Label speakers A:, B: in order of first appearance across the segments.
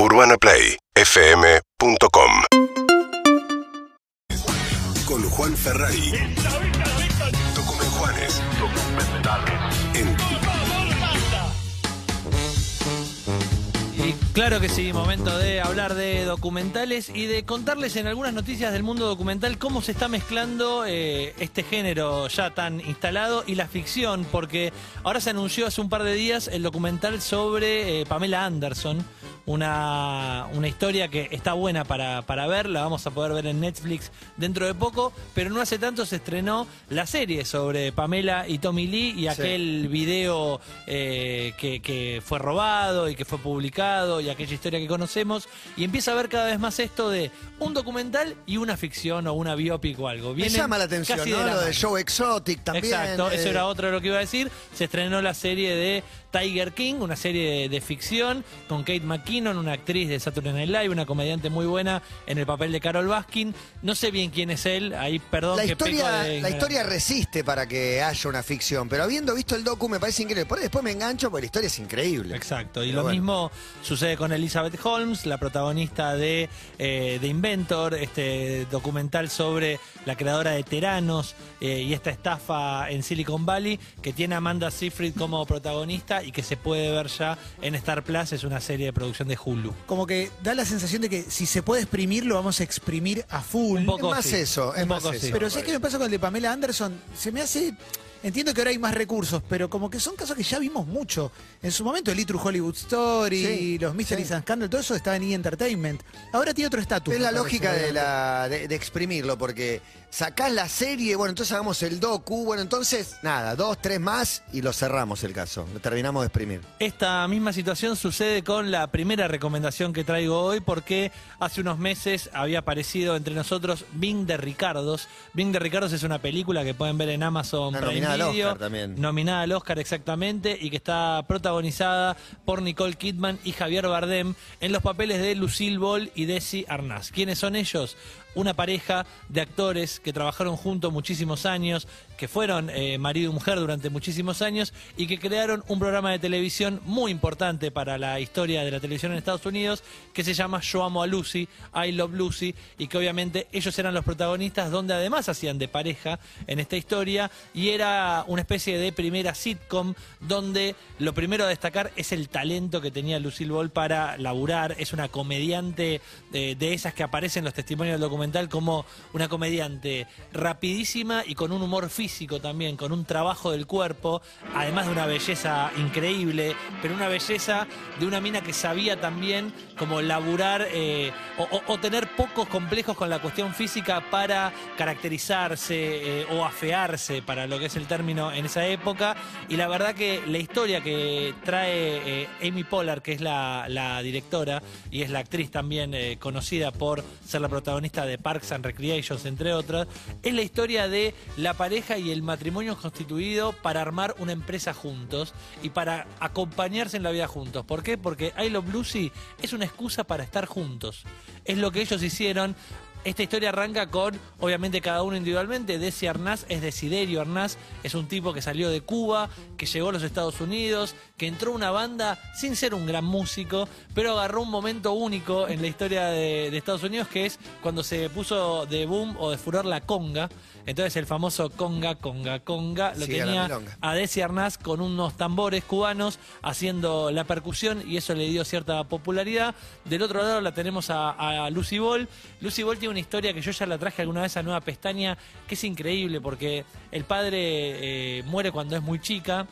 A: UrbanaPlayFM.com Con Juan Ferrari. Document Juanes. En
B: Y claro que sí, momento de hablar de documentales y de contarles en algunas noticias del mundo documental cómo se está mezclando eh, este género ya tan instalado y la ficción, porque ahora se anunció hace un par de días el documental sobre eh, Pamela Anderson, una, una historia que está buena para, para ver, la vamos a poder ver en Netflix dentro de poco, pero no hace tanto se estrenó la serie sobre Pamela y Tommy Lee y aquel video eh, que, que fue robado y que fue publicado y aquella historia que conocemos y empieza a ver cada vez más esto de un documental y una ficción o una biopic o algo.
C: Me
B: Vienen
C: llama la atención, ¿no?
B: de la
C: Lo de. Show Exotic también.
B: Exacto, eso
C: eh,
B: era otro de lo que iba a decir. Se estrenó la serie de Tiger King, una serie de, de ficción con Kate McKinnon, una actriz de Saturday Night Live, una comediante muy buena en el papel de Carol Baskin. No sé bien quién es él, ahí perdón
C: La
B: que
C: historia,
B: de
C: la historia resiste para que haya una ficción, pero habiendo visto el docu me parece increíble. Por ahí después me engancho porque la historia es increíble.
B: Exacto, y
C: Pero
B: lo
C: bueno.
B: mismo sucede con Elizabeth Holmes, la protagonista de eh, The Inventor, este documental sobre la creadora de Teranos eh, y esta estafa en Silicon Valley, que tiene a Amanda Seyfried como protagonista y que se puede ver ya en Star Plus, es una serie de producción de Hulu.
D: Como que da la sensación de que si se puede exprimir, lo vamos a exprimir a full.
B: Un poco
C: Es más
B: sí,
C: eso, es
B: un
C: más
B: poco
C: eso.
B: sí.
D: Pero ¿sabes qué me pasa con el de Pamela Anderson? Se me hace. Entiendo que ahora hay más recursos, pero como que son casos que ya vimos mucho. En su momento, el E! True Hollywood Story,
C: Sí,
D: los Mysteries
C: sí.
D: and Scandal, todo eso estaba en E! Entertainment. Ahora tiene otro estatus.
C: Es la lógica de, la, de, de exprimirlo, porque sacás la serie, bueno, entonces hagamos el docu, bueno, entonces, nada, dos, tres más y lo cerramos el caso. Lo terminamos de exprimir.
B: Esta misma situación sucede con la primera recomendación que traigo hoy porque hace unos meses había aparecido entre nosotros Bing de Ricardos. Bing de Ricardos es una película que pueden ver en Amazon Prime
C: nominada al Oscar también.
B: nominada al Oscar exactamente y que está protagonizada por Nicole Kidman y Javier Bardem en los papeles de Lucille Ball y Desi Arnaz. ¿Quiénes son ellos? Una pareja de actores que trabajaron juntos muchísimos años, que fueron eh, marido y mujer durante muchísimos años y que crearon un programa de televisión muy importante para la historia de la televisión en Estados Unidos que se llama Yo Amo a Lucy, I Love Lucy, y que obviamente ellos eran los protagonistas donde además hacían de pareja en esta historia y era una especie de primera sitcom donde lo primero a destacar es el talento que tenía Lucille Ball para laburar, es una comediante de, de esas que aparecen en los testimonios del documental como una comediante rapidísima y con un humor físico también, con un trabajo del cuerpo, además de una belleza increíble, pero una belleza de una mina que sabía también como laburar eh, o, tener pocos complejos con la cuestión física para caracterizarse eh, o afearse, para lo que es el término en esa época. Y la verdad que la historia que trae eh, Amy Pollard, que es la, la directora y es la actriz también conocida por ser la protagonista de Parks and Recreations, entre otras, es la historia de la pareja y el matrimonio constituido para armar una empresa juntos y para acompañarse en la vida juntos. ¿Por qué? Porque I Love Lucy es una excusa para estar juntos. Es lo que ellos hicieron. Esta historia arranca con, obviamente, cada uno individualmente. Desi Arnaz es Desiderio Arnaz, es un tipo que salió de Cuba, que llegó a los Estados Unidos, que entró una banda sin ser un gran músico, pero agarró un momento único en la historia de, de Estados Unidos, que es cuando se puso de boom o de furor la conga. Entonces el famoso conga, conga, conga, lo tenía a Desi Arnaz con unos tambores cubanos haciendo la percusión y eso le dio cierta popularidad. Del otro lado la tenemos a, a Lucy Ball. Lucy Ball tiene una historia que yo ya la traje alguna vez a Nueva Pestaña, que es increíble porque el padre eh, muere cuando es muy chica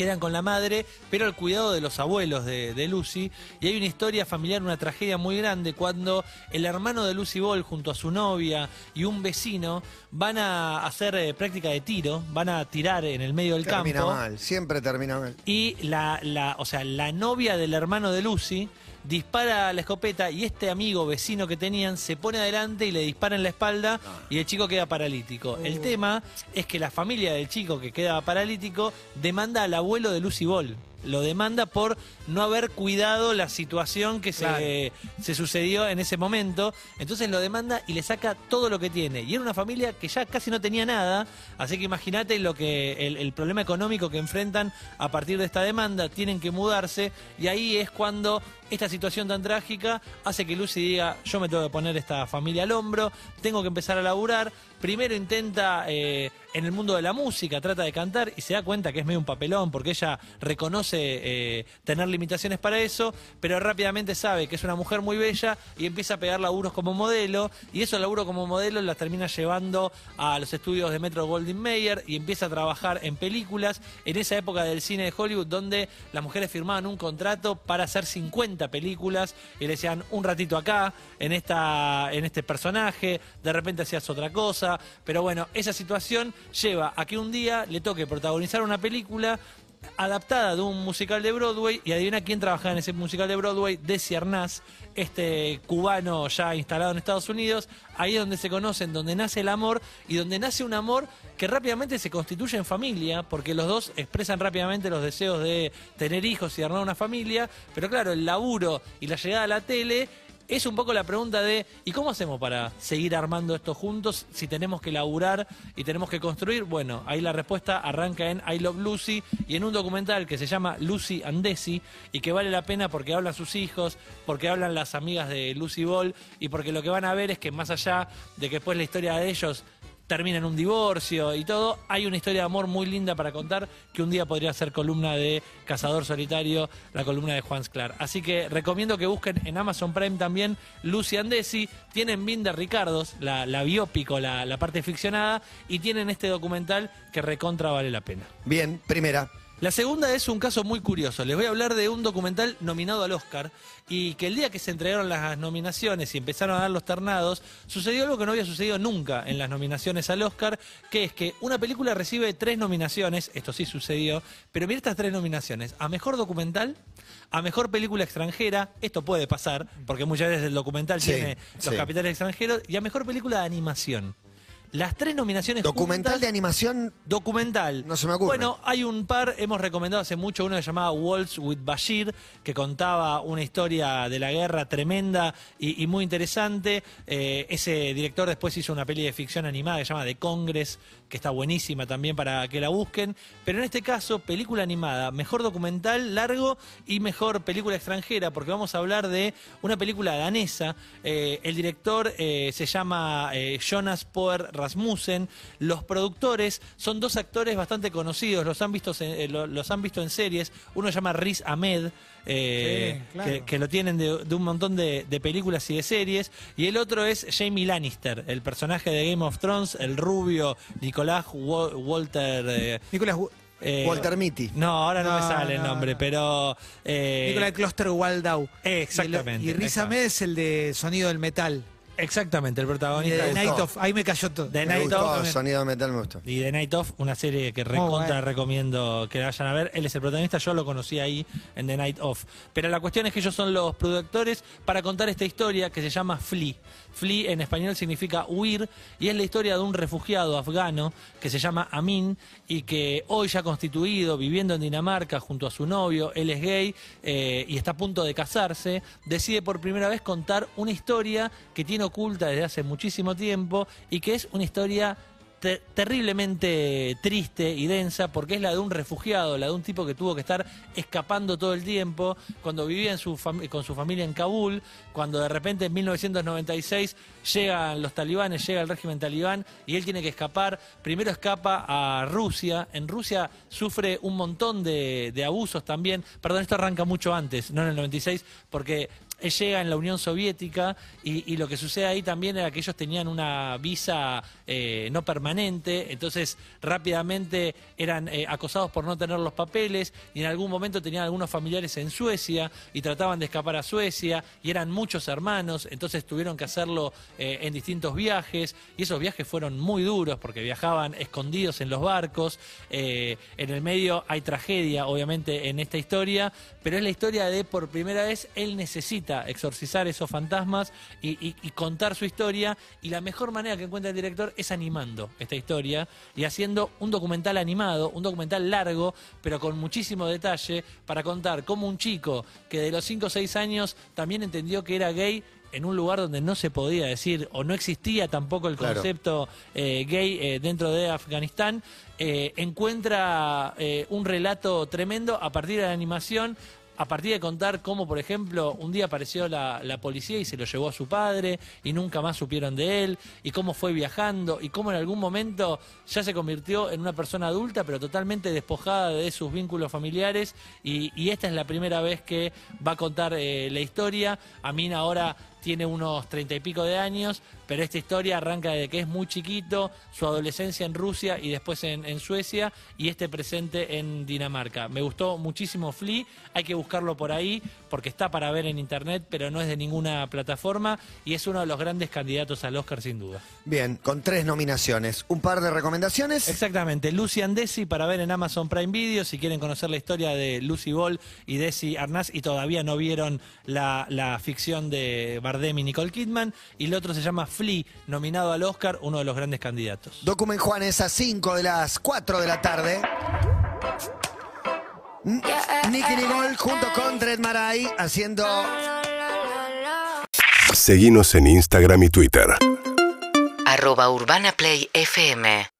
B: quedan con la madre, pero al cuidado de los abuelos de, de Lucy. Y hay una historia familiar, una tragedia muy grande, cuando el hermano de Lucy Ball, junto a su novia y un vecino, van a hacer eh, práctica de tiro, van a tirar en el medio del
C: Termina
B: campo.
C: mal, siempre termina mal.
B: Y la, la, o sea, la novia del hermano de Lucy dispara la escopeta y este amigo vecino que tenían se pone adelante y le dispara en la espalda y el chico queda paralítico. El
C: Uh.
B: tema es que la familia del chico que queda paralítico demanda al abuelo de Lucy Ball. Lo demanda por no haber cuidado la situación que
D: Claro.
B: se, se sucedió en ese momento. Entonces lo demanda y le saca todo lo que tiene. Y era una familia que ya casi no tenía nada, así que imagínate lo que el, el problema económico que enfrentan a partir de esta demanda, tienen que mudarse y ahí es cuando esta situación tan trágica hace que Lucy diga, yo me tengo que poner esta familia al hombro, tengo que empezar a laburar. Primero intenta eh, en el mundo de la música, trata de cantar y se da cuenta que es medio un papelón porque ella reconoce eh, tener limitaciones para eso, pero rápidamente sabe que es una mujer muy bella y empieza a pegar laburos como modelo y esos laburos como modelo la termina llevando a los estudios de Metro Goldwyn Mayer y empieza a trabajar en películas. En esa época del cine de Hollywood donde las mujeres firmaban un contrato para hacer 50 películas y le decían un ratito acá en esta en este personaje, de repente hacías otra cosa, pero bueno, esa situación lleva a que un día le toque protagonizar una película adaptada de un musical de Broadway y adivina quién trabajaba en ese musical de Broadway, Desi Arnaz, este cubano ya instalado en Estados Unidos, ahí es donde se conocen, donde nace el amor y donde nace un amor que rápidamente se constituye en familia, porque los dos expresan rápidamente los deseos de tener hijos y armar una familia, pero claro, el laburo y la llegada a la tele es un poco la pregunta de ¿y cómo hacemos para seguir armando esto juntos si tenemos que laburar y tenemos que construir? Bueno, ahí la respuesta arranca en I Love Lucy y en un documental que se llama Lucy and Desi y que vale la pena porque hablan sus hijos, porque hablan las amigas de Lucy Ball y porque lo que van a ver es que más allá de que después la historia de ellos termina en un divorcio y todo, hay una historia de amor muy linda para contar que un día podría ser columna de Cazador Solitario, la columna de Juan Sclar. Así que recomiendo que busquen en Amazon Prime también Lucy Andesi, tienen Binder Ricardos, la, la biópico, la, la parte ficcionada, y tienen este documental que recontra vale la pena.
C: Bien, primera.
B: La segunda es un caso muy curioso. Les voy a hablar de un documental nominado al Oscar y que el día que se entregaron las nominaciones y empezaron a dar los ternados, sucedió algo que no había sucedido nunca en las nominaciones al Oscar, que es que una película recibe tres nominaciones, esto sí sucedió, pero mira estas tres nominaciones, a Mejor Documental, a Mejor Película Extranjera, esto puede pasar, porque muchas veces el documental
C: Sí,
B: tiene los
C: sí.
B: capitales extranjeros, y a Mejor Película de Animación. Las tres nominaciones
C: Documental
B: juntas-
C: de animación.
B: Documental.
C: No se me ocurre.
B: Bueno, hay un par, hemos recomendado hace mucho uno que se llamaba Waltz with Bashir, que contaba una historia de la guerra tremenda y, y muy interesante. Eh, ese director después hizo una peli de ficción animada que se llama The Congress, que está buenísima también para que la busquen. Pero en este caso, película animada, mejor documental largo y mejor película extranjera, porque vamos a hablar de una película danesa. Eh, el director eh, se llama Jonas Poer Rasmussen. Los productores son dos actores bastante conocidos, los han visto, en- eh, lo- los han visto en series. Uno se llama Riz Ahmed, eh,
D: Sí, claro.
B: que, que lo tienen de, de un montón de, de películas y de series. Y el otro es Jamie Lannister, el personaje de Game of Thrones, el rubio Nicolás Wa- Walter. eh,
D: Nicolás,
B: eh,
C: Walter Mitty.
B: No, ahora no, me
D: No,
B: sale el
D: no,
B: nombre,
D: no.
B: pero. eh,
D: Nicolás Cluster Waldau.
B: Exactamente,
D: Y, y Riz. Ahmed es el de Sonido del Metal.
B: Exactamente, el
D: Y de
B: protagonista.
D: The Night of. Ahí me cayó todo.
B: The
C: Me
B: Night
C: gustó,
B: of.
C: sonido metal me gustó.
B: Y The Night Of, una serie que recontra
D: bueno.
B: recomiendo que la vayan a ver. Él es el protagonista, yo lo conocí ahí en The Night Of. Pero la cuestión es que ellos son los productores para contar esta historia que se llama Flee. Flee en español significa huir y es la historia de un refugiado afgano que se llama Amin y que hoy ya constituido, viviendo en Dinamarca junto a su novio, él es gay eh, y está a punto de casarse, decide por primera vez contar una historia que tiene oculta desde hace muchísimo tiempo y que es una historia te- terriblemente triste y densa porque es la de un refugiado, la de un tipo que tuvo que estar escapando todo el tiempo cuando vivía en su con su familia en Kabul, cuando de repente en 1996 llegan los talibanes, llega el régimen talibán y él tiene que escapar. Primero escapa a Rusia, en Rusia sufre un montón de, de abusos también, perdón, esto arranca mucho antes, no en el 96, porque llega en la Unión Soviética y, lo que sucede ahí también era que ellos tenían una visa eh, no permanente, entonces rápidamente eran eh, acosados por no tener los papeles y en algún momento tenían algunos familiares en Suecia y trataban de escapar a Suecia y eran muchos hermanos, entonces tuvieron que hacerlo eh, en distintos viajes y esos viajes fueron muy duros porque viajaban escondidos en los barcos, en el medio hay tragedia obviamente en esta historia, pero es la historia de por primera vez él necesita necesita exorcizar esos fantasmas y, y- y contar su historia. Y la mejor manera que encuentra el director es animando esta historia y haciendo un documental animado, un documental largo, pero con muchísimo detalle, para contar cómo un chico que de los 5 o 6 años también entendió que era gay en un lugar donde no se podía decir o no existía tampoco el
C: Claro.
B: concepto eh, gay eh, dentro de Afganistán, eh, encuentra un relato tremendo a partir de la animación. A partir de contar cómo, por ejemplo, un día apareció la, policía y se lo llevó a su padre y nunca más supieron de él, y cómo fue viajando, y cómo en algún momento ya se convirtió en una persona adulta, pero totalmente despojada de sus vínculos familiares, y, y esta es la primera vez que va a contar eh, la historia. Amin ahora tiene unos treinta y pico de años, pero esta historia arranca desde que es muy chiquito, su adolescencia en Rusia y después en, en Suecia y este presente en Dinamarca. Me gustó muchísimo Flea, hay que buscarlo por ahí porque está para ver en internet, pero no es de ninguna plataforma y es uno de los grandes candidatos al Oscar sin duda.
C: Bien, con tres nominaciones. Un par de recomendaciones.
B: Exactamente, Lucy and Desi para ver en Amazon Prime Video si quieren conocer la historia de Lucy Ball y Desi Arnaz y todavía no vieron la, la ficción de Bardem y Nicole Kidman. Y el otro se llama Flea, nominado al Oscar, uno de los grandes candidatos.
C: Documen Juanes a 5 de las 4 de la tarde. Nicky Nicole junto con Dred Maray haciendo
A: Seguimos en Instagram y Twitter.
E: arroba Urbana Play FM